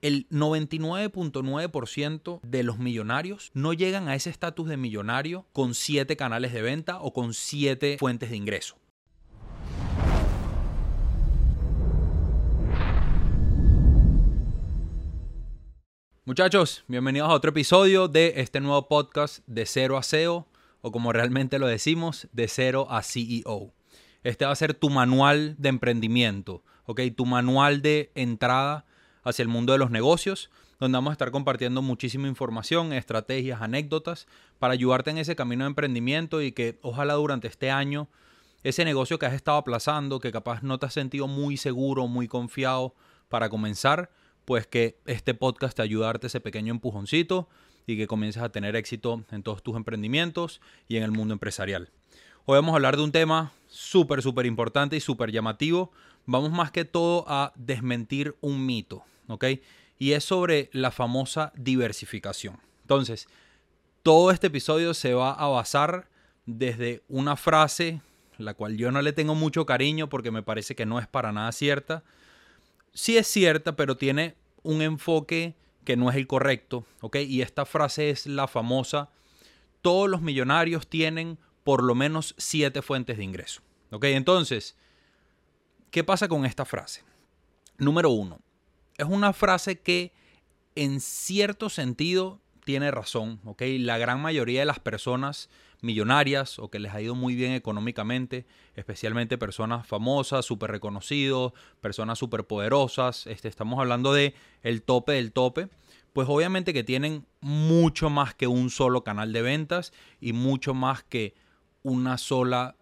el 99.9% de los millonarios no llegan a ese estatus de millonario con siete canales de venta o con siete fuentes de ingreso. Muchachos, bienvenidos a otro episodio de este nuevo podcast de cero a SEO o como realmente lo decimos, de cero a CEO. Este va a ser tu manual de emprendimiento, ¿ok? Tu manual de entrada hacia el mundo de los negocios, donde vamos a estar compartiendo muchísima información, estrategias, anécdotas, para ayudarte en ese camino de emprendimiento y que ojalá durante este año ese negocio que has estado aplazando, que capaz no te has sentido muy seguro, muy confiado para comenzar, pues que este podcast te ayude a darte ese pequeño empujoncito y que comiences a tener éxito en todos tus emprendimientos y en el mundo empresarial. Hoy vamos a hablar de un tema súper, súper importante y súper llamativo. Vamos más que todo a desmentir un mito, ¿ok? Y es sobre la famosa diversificación. Entonces, todo este episodio se va a basar desde una frase, la cual yo no le tengo mucho cariño porque me parece que no es para nada cierta. Sí es cierta, pero tiene un enfoque que no es el correcto, ¿ok? Y esta frase es la famosa, todos los millonarios tienen por lo menos siete fuentes de ingreso, ¿ok? Entonces, ¿qué pasa con esta frase? Número uno, es una frase que en cierto sentido tiene razón, ¿ok? La gran mayoría de las personas millonarias o que les ha ido muy bien económicamente, especialmente personas famosas, súper reconocidos, personas súper poderosas, este, estamos hablando de el tope del tope, pues obviamente que tienen mucho más que un solo canal de ventas y mucho más que una sola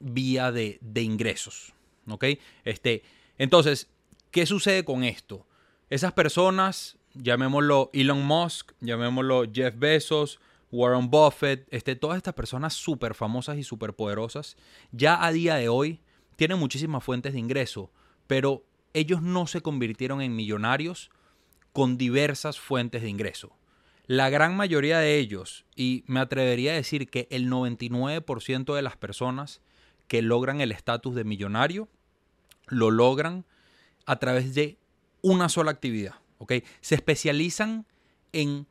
vía de, de ingresos, ¿ok? Este, entonces, ¿qué sucede con esto? Esas personas, llamémoslo Elon Musk, llamémoslo Jeff Bezos, Warren Buffett, este, todas estas personas súper famosas y súper poderosas, ya a día de hoy tienen muchísimas fuentes de ingreso, pero ellos no se convirtieron en millonarios con diversas fuentes de ingreso. La gran mayoría de ellos, y me atrevería a decir que el 99% de las personas que logran el estatus de millonario, lo logran a través de una sola actividad. Se especializan en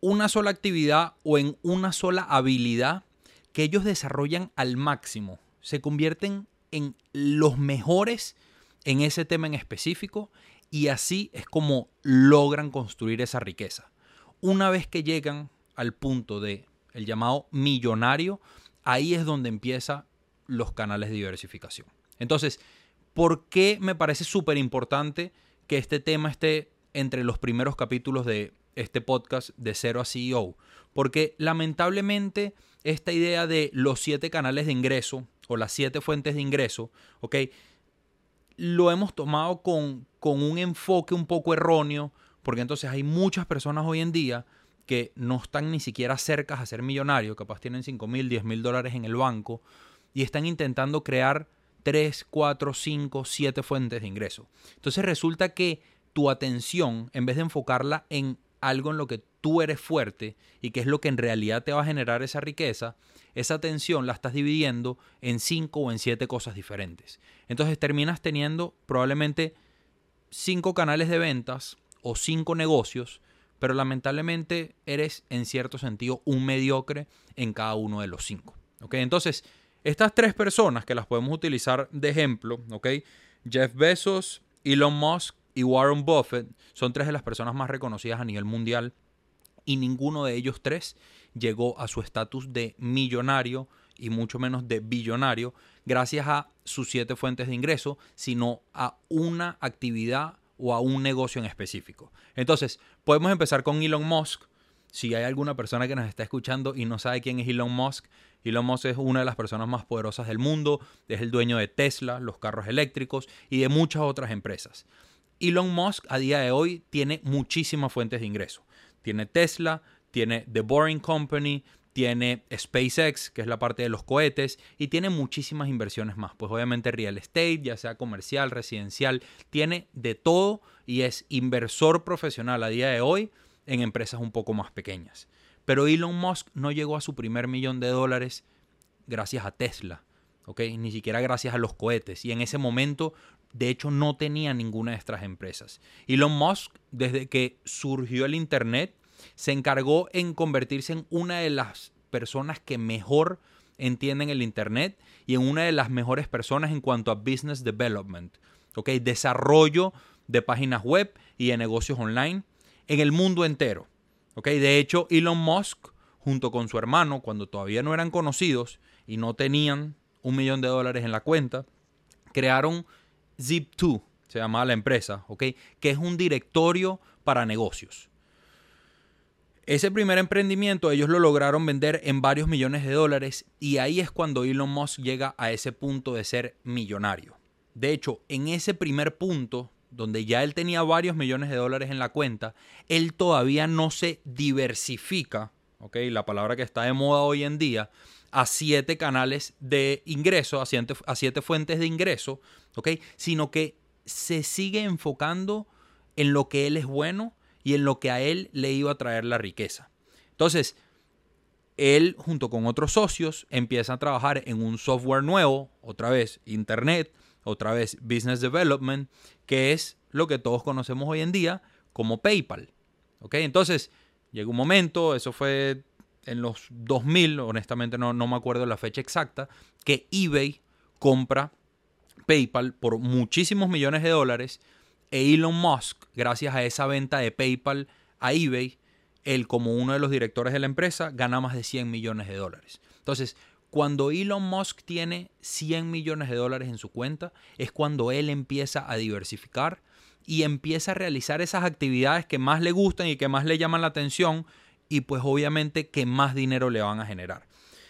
una sola actividad o en una sola habilidad que ellos desarrollan al máximo. Se convierten en los mejores en ese tema en específico y así es como logran construir esa riqueza. Una vez que llegan al punto de el llamado millonario, ahí es donde empiezan los canales de diversificación. Entonces, ¿por qué me parece súper importante que este tema esté entre los primeros capítulos de este podcast de cero a CEO. Porque lamentablemente esta idea de los siete canales de ingreso o las siete fuentes de ingreso, ¿ok? Lo hemos tomado con, con un enfoque un poco erróneo, porque entonces hay muchas personas hoy en día que no están ni siquiera cerca a ser millonarios, capaz tienen 5 mil, 10 mil dólares en el banco y están intentando crear 3, 4, 5, 7 fuentes de ingreso. Entonces resulta que tu atención, en vez de enfocarla en algo en lo que tú eres fuerte y que es lo que en realidad te va a generar esa riqueza, esa atención la estás dividiendo en cinco o en siete cosas diferentes. Entonces terminas teniendo probablemente cinco canales de ventas o cinco negocios, pero lamentablemente eres en cierto sentido un mediocre en cada uno de los cinco. Entonces, estas tres personas que las podemos utilizar de ejemplo, Jeff Bezos, Elon Musk y Warren Buffett son tres de las personas más reconocidas a nivel mundial y ninguno de ellos tres llegó a su estatus de millonario y mucho menos de billonario gracias a sus siete fuentes de ingreso, sino a una actividad o a un negocio en específico. Entonces, podemos empezar con Elon Musk. Si hay alguna persona que nos está escuchando y no sabe quién es Elon Musk, Elon Musk es una de las personas más poderosas del mundo, es el dueño de Tesla, los carros eléctricos y de muchas otras empresas. Elon Musk a día de hoy tiene muchísimas fuentes de ingreso. Tiene Tesla, tiene The Boring Company, tiene SpaceX, que es la parte de los cohetes, y tiene muchísimas inversiones más. Pues obviamente real estate, ya sea comercial, residencial, tiene de todo y es inversor profesional a día de hoy en empresas un poco más pequeñas. Pero Elon Musk no llegó a su primer millón de dólares gracias a Tesla, ¿ok? Ni siquiera gracias a los cohetes. Y en ese momento de hecho no tenía ninguna de estas empresas. Elon Musk, desde que surgió el Internet, se encargó en convertirse en una de las personas que mejor entienden el Internet y en una de las mejores personas en cuanto a business development, ¿ok? Desarrollo de páginas web y de negocios online en el mundo entero, ¿ok? De hecho, Elon Musk, junto con su hermano, cuando todavía no eran conocidos y no tenían un millón de dólares en la cuenta, crearon Zip2, se llamaba la empresa, ¿ok? Que es un directorio para negocios. Ese primer emprendimiento ellos lo lograron vender en varios millones de dólares y ahí es cuando Elon Musk llega a ese punto de ser millonario. De hecho, en ese primer punto, donde ya él tenía varios millones de dólares en la cuenta, él todavía no se diversifica, ¿ok? La palabra que está de moda hoy en día, a siete canales de ingreso, a siete, a siete fuentes de ingreso, ¿ok? Sino que se sigue enfocando en lo que él es bueno y en lo que a él le iba a traer la riqueza. Entonces, él junto con otros socios empieza a trabajar en un software nuevo, otra vez Internet, otra vez Business Development, que es lo que todos conocemos hoy en día como PayPal. ¿Ok? Entonces, llega un momento, eso fue en los 2000, honestamente no, no me acuerdo la fecha exacta, que eBay compra PayPal por muchísimos millones de dólares e Elon Musk, gracias a esa venta de PayPal a eBay, él como uno de los directores de la empresa gana más de 100 millones de dólares. Entonces, cuando Elon Musk tiene 100 millones de dólares en su cuenta, es cuando él empieza a diversificar y empieza a realizar esas actividades que más le gustan y que más le llaman la atención y pues obviamente que más dinero le van a generar.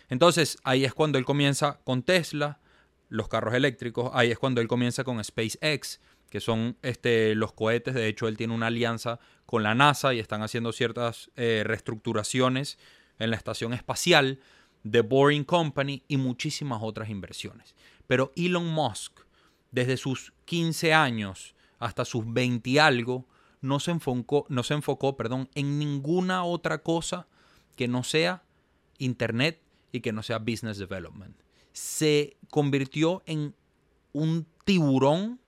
Entonces ahí es cuando él comienza con Tesla, los carros eléctricos, ahí es cuando él comienza con SpaceX, que son este, los cohetes, de hecho él tiene una alianza con la NASA y están haciendo ciertas eh, reestructuraciones en la estación espacial, The Boring Company y muchísimas otras inversiones. Pero Elon Musk, desde sus 15 años hasta sus 20 y algo, no se enfocó, no se enfocó perdón, en ninguna otra cosa que no sea Internet y que no sea Business Development. Se convirtió en un tiburón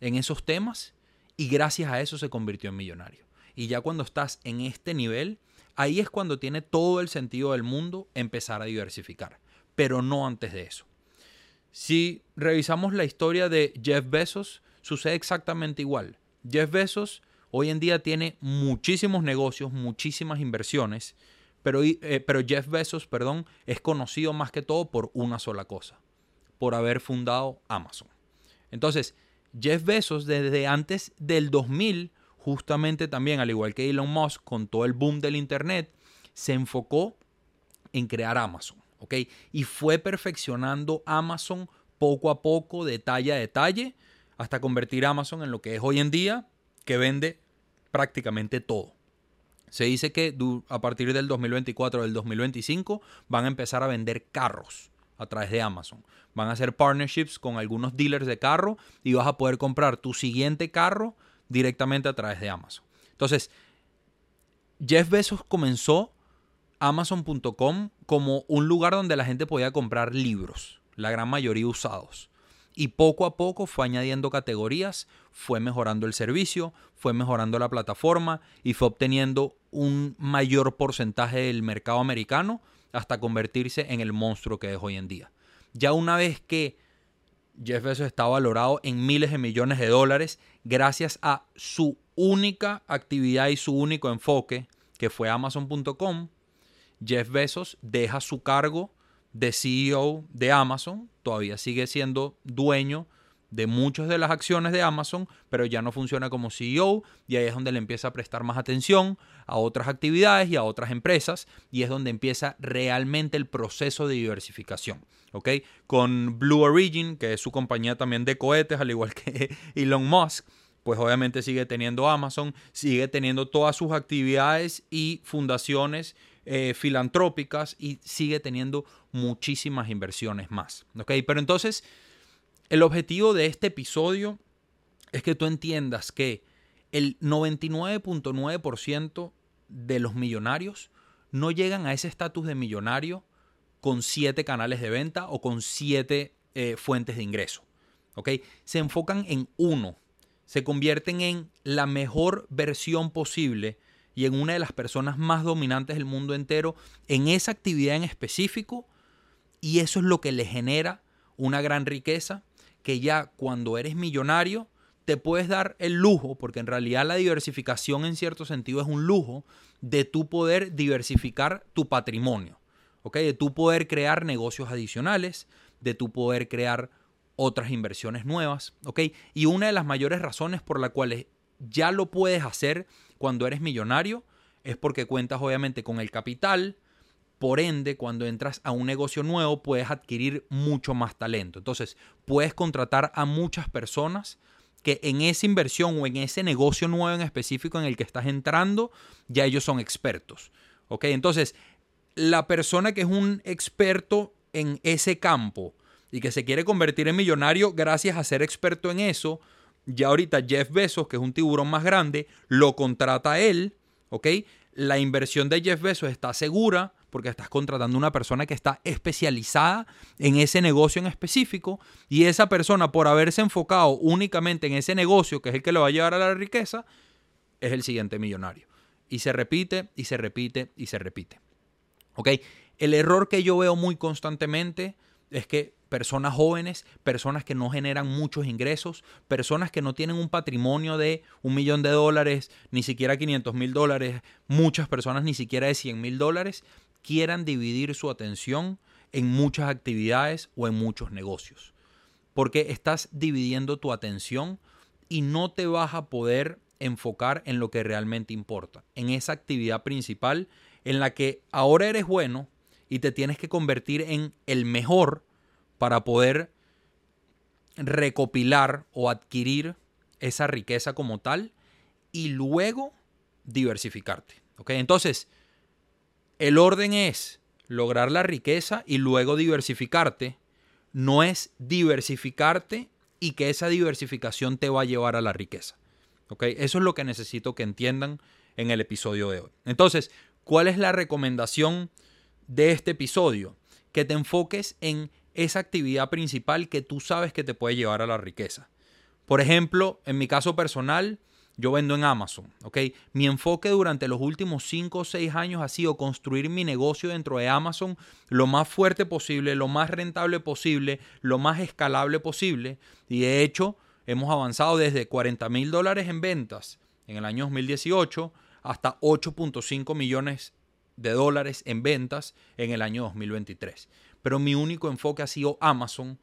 en esos temas y gracias a eso se convirtió en millonario. Y ya cuando estás en este nivel, ahí es cuando tiene todo el sentido del mundo empezar a diversificar, pero no antes de eso. Si revisamos la historia de Jeff Bezos, sucede exactamente igual. Jeff Bezos Hoy en día tiene muchísimos negocios, muchísimas inversiones, pero, eh, pero Jeff Bezos, perdón, es conocido más que todo por una sola cosa, por haber fundado Amazon. Entonces, Jeff Bezos desde antes del 2000, justamente también, al igual que Elon Musk, con todo el boom del Internet, se enfocó en crear Amazon, ¿ok? Y fue perfeccionando Amazon poco a poco, detalle a detalle, hasta convertir Amazon en lo que es hoy en día, que vende prácticamente todo. Se dice que a partir del 2024 o del 2025 van a empezar a vender carros a través de Amazon. Van a hacer partnerships con algunos dealers de carro y vas a poder comprar tu siguiente carro directamente a través de Amazon. Entonces, Jeff Bezos comenzó Amazon.com como un lugar donde la gente podía comprar libros, la gran mayoría usados. Y poco a poco fue añadiendo categorías, fue mejorando el servicio, fue mejorando la plataforma y fue obteniendo un mayor porcentaje del mercado americano hasta convertirse en el monstruo que es hoy en día. Ya una vez que Jeff Bezos está valorado en miles de millones de dólares gracias a su única actividad y su único enfoque, que fue Amazon.com, Jeff Bezos deja su cargo de CEO de Amazon, todavía sigue siendo dueño de muchas de las acciones de Amazon, pero ya no funciona como CEO y ahí es donde le empieza a prestar más atención a otras actividades y a otras empresas y es donde empieza realmente el proceso de diversificación, ¿ok? Con Blue Origin, que es su compañía también de cohetes, al igual que Elon Musk, pues obviamente sigue teniendo Amazon, sigue teniendo todas sus actividades y fundaciones eh, filantrópicas y sigue teniendo muchísimas inversiones más. ¿ok? Pero entonces, el objetivo de este episodio es que tú entiendas que el 99.9% de los millonarios no llegan a ese estatus de millonario con siete canales de venta o con siete eh, fuentes de ingreso. Se enfocan en uno, se convierten en la mejor versión posible y en una de las personas más dominantes del mundo entero en esa actividad en específico y eso es lo que le genera una gran riqueza que ya cuando eres millonario te puedes dar el lujo, porque en realidad la diversificación en cierto sentido es un lujo, de tu poder diversificar tu patrimonio, ¿ok? De tu poder crear negocios adicionales, de tu poder crear otras inversiones nuevas, ¿ok? Y una de las mayores razones por las cuales ya lo puedes hacer cuando eres millonario es porque cuentas obviamente con el capital, por ende, cuando entras a un negocio nuevo puedes adquirir mucho más talento. Entonces, puedes contratar a muchas personas que en esa inversión o en ese negocio nuevo en específico en el que estás entrando, ya ellos son expertos. ¿Ok? Entonces, la persona que es un experto en ese campo y que se quiere convertir en millonario gracias a ser experto en eso, ya ahorita Jeff Bezos, que es un tiburón más grande, lo contrata a él, ¿ok? La inversión de Jeff Bezos está segura, porque estás contratando una persona que está especializada en ese negocio en específico y esa persona por haberse enfocado únicamente en ese negocio, que es el que le va a llevar a la riqueza, es el siguiente millonario. Y se repite y se repite y se repite. ¿Ok? El error que yo veo muy constantemente es que personas jóvenes, personas que no generan muchos ingresos, personas que no tienen un patrimonio de un millón de dólares, ni siquiera 500 mil dólares, muchas personas ni siquiera de 100 mil dólares, quieran dividir su atención en muchas actividades o en muchos negocios. Porque estás dividiendo tu atención y no te vas a poder enfocar en lo que realmente importa, en esa actividad principal en la que ahora eres bueno y te tienes que convertir en el mejor para poder recopilar o adquirir esa riqueza como tal y luego diversificarte. ¿ok? Entonces, el orden es lograr la riqueza y luego diversificarte. No es diversificarte y que esa diversificación te va a llevar a la riqueza. ¿Ok? Eso es lo que necesito que entiendan en el episodio de hoy. Entonces, ¿cuál es la recomendación de este episodio? Que te enfoques en esa actividad principal que tú sabes que te puede llevar a la riqueza. Por ejemplo, en mi caso personal, yo vendo en Amazon, ¿ok? Mi enfoque durante los últimos 5 o 6 años ha sido construir mi negocio dentro de Amazon lo más fuerte posible, lo más rentable posible, lo más escalable posible. Y de hecho, hemos avanzado desde 40 mil dólares en ventas en el año 2018 hasta 8.5 millones de dólares en ventas en el año 2023. Pero mi único enfoque ha sido Amazon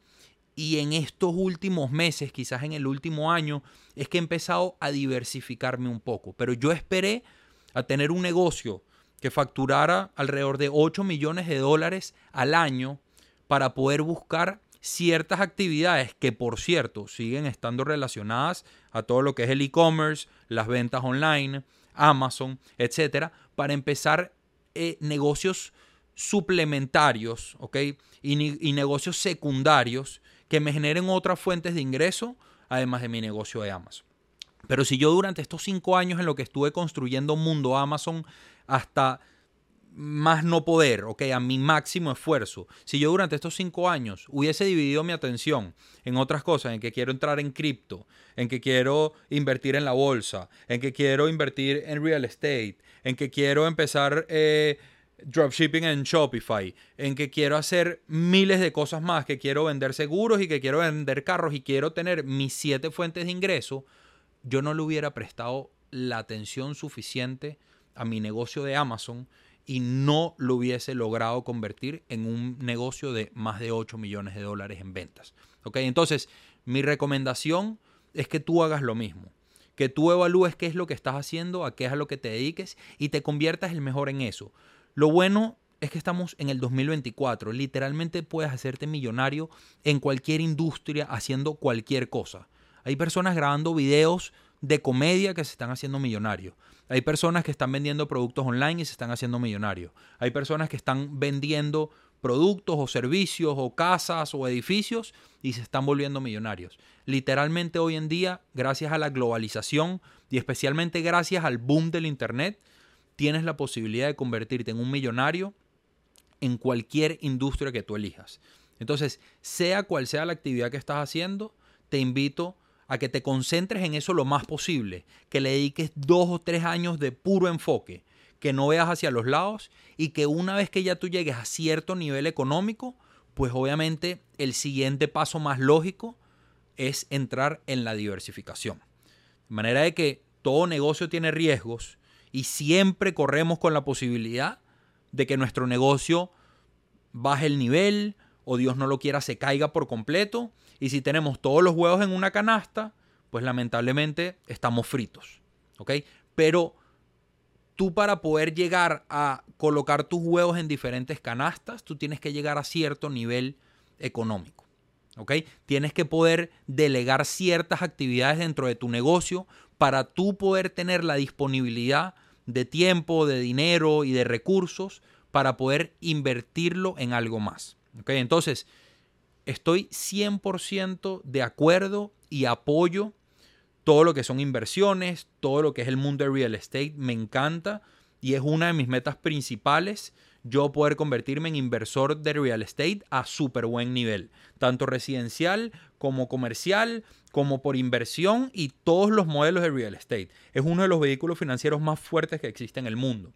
y en estos últimos meses, quizás en el último año, es que he empezado a diversificarme un poco. Pero yo esperé a tener un negocio que facturara alrededor de 8 millones de dólares al año para poder buscar ciertas actividades que, por cierto, siguen estando relacionadas a todo lo que es el e-commerce, las ventas online, Amazon, etcétera, para empezar eh, negocios suplementarios, ¿ok? y negocios secundarios que me generen otras fuentes de ingreso, además de mi negocio de Amazon. Pero si yo durante estos cinco años en lo que estuve construyendo Mundo Amazon hasta más no poder, ok, a mi máximo esfuerzo, si yo durante estos cinco años hubiese dividido mi atención en otras cosas, en que quiero entrar en cripto, en que quiero invertir en la bolsa, en que quiero invertir en real estate, en que quiero empezar... Eh, dropshipping en Shopify, en que quiero hacer miles de cosas más, que quiero vender seguros y que quiero vender carros y quiero tener mis siete fuentes de ingreso, yo no le hubiera prestado la atención suficiente a mi negocio de Amazon y no lo hubiese logrado convertir en un negocio de más de 8 millones de dólares en ventas. ¿Ok? Entonces, mi recomendación es que tú hagas lo mismo. Que tú evalúes qué es lo que estás haciendo, a qué es a lo que te dediques y te conviertas el mejor en eso. Lo bueno es que estamos en el 2024. Literalmente puedes hacerte millonario en cualquier industria haciendo cualquier cosa. Hay personas grabando videos de comedia que se están haciendo millonarios. Hay personas que están vendiendo productos online y se están haciendo millonarios. Hay personas que están vendiendo productos o servicios o casas o edificios y se están volviendo millonarios. Literalmente hoy en día, gracias a la globalización y especialmente gracias al boom del Internet, tienes la posibilidad de convertirte en un millonario en cualquier industria que tú elijas. Entonces, sea cual sea la actividad que estás haciendo, te invito a que te concentres en eso lo más posible, que le dediques dos o tres años de puro enfoque, que no veas hacia los lados y que una vez que ya tú llegues a cierto nivel económico, pues obviamente el siguiente paso más lógico es entrar en la diversificación. De manera de que todo negocio tiene riesgos y siempre corremos con la posibilidad de que nuestro negocio baje el nivel o Dios no lo quiera se caiga por completo y si tenemos todos los huevos en una canasta, pues lamentablemente estamos fritos. ¿Ok? Pero tú para poder llegar a colocar tus huevos en diferentes canastas, tú tienes que llegar a cierto nivel económico. ¿Ok? Tienes que poder delegar ciertas actividades dentro de tu negocio para tú poder tener la disponibilidad de tiempo, de dinero y de recursos para poder invertirlo en algo más. ¿Ok? Entonces, estoy 100% de acuerdo y apoyo todo lo que son inversiones, todo lo que es el mundo de real estate, me encanta y es una de mis metas principales yo poder convertirme en inversor de real estate a súper buen nivel, tanto residencial como comercial, como por inversión y todos los modelos de real estate. Es uno de los vehículos financieros más fuertes que existe en el mundo.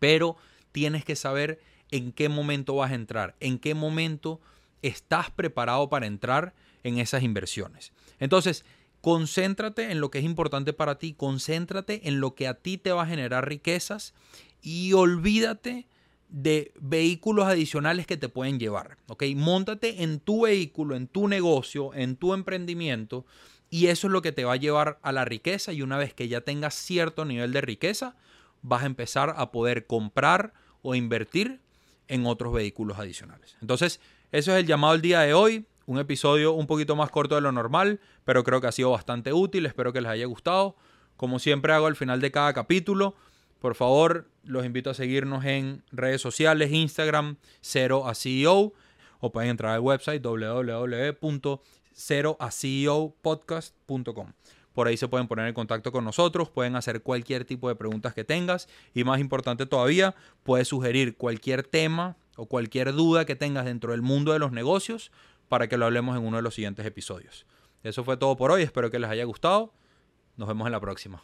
Pero tienes que saber en qué momento vas a entrar, en qué momento estás preparado para entrar en esas inversiones. Entonces, concéntrate en lo que es importante para ti, concéntrate en lo que a ti te va a generar riquezas y olvídate de vehículos adicionales que te pueden llevar. ¿ok? Móntate en tu vehículo, en tu negocio, en tu emprendimiento y eso es lo que te va a llevar a la riqueza y una vez que ya tengas cierto nivel de riqueza, vas a empezar a poder comprar o invertir en otros vehículos adicionales. Entonces, eso es el llamado del día de hoy. Un episodio un poquito más corto de lo normal, pero creo que ha sido bastante útil. Espero que les haya gustado. Como siempre hago al final de cada capítulo, por favor, los invito a seguirnos en redes sociales, Instagram, 0 a CEO, o pueden entrar al website www.ceroaceopodcast.com. Por ahí se pueden poner en contacto con nosotros, pueden hacer cualquier tipo de preguntas que tengas y más importante todavía, puedes sugerir cualquier tema o cualquier duda que tengas dentro del mundo de los negocios para que lo hablemos en uno de los siguientes episodios. Eso fue todo por hoy, espero que les haya gustado. Nos vemos en la próxima.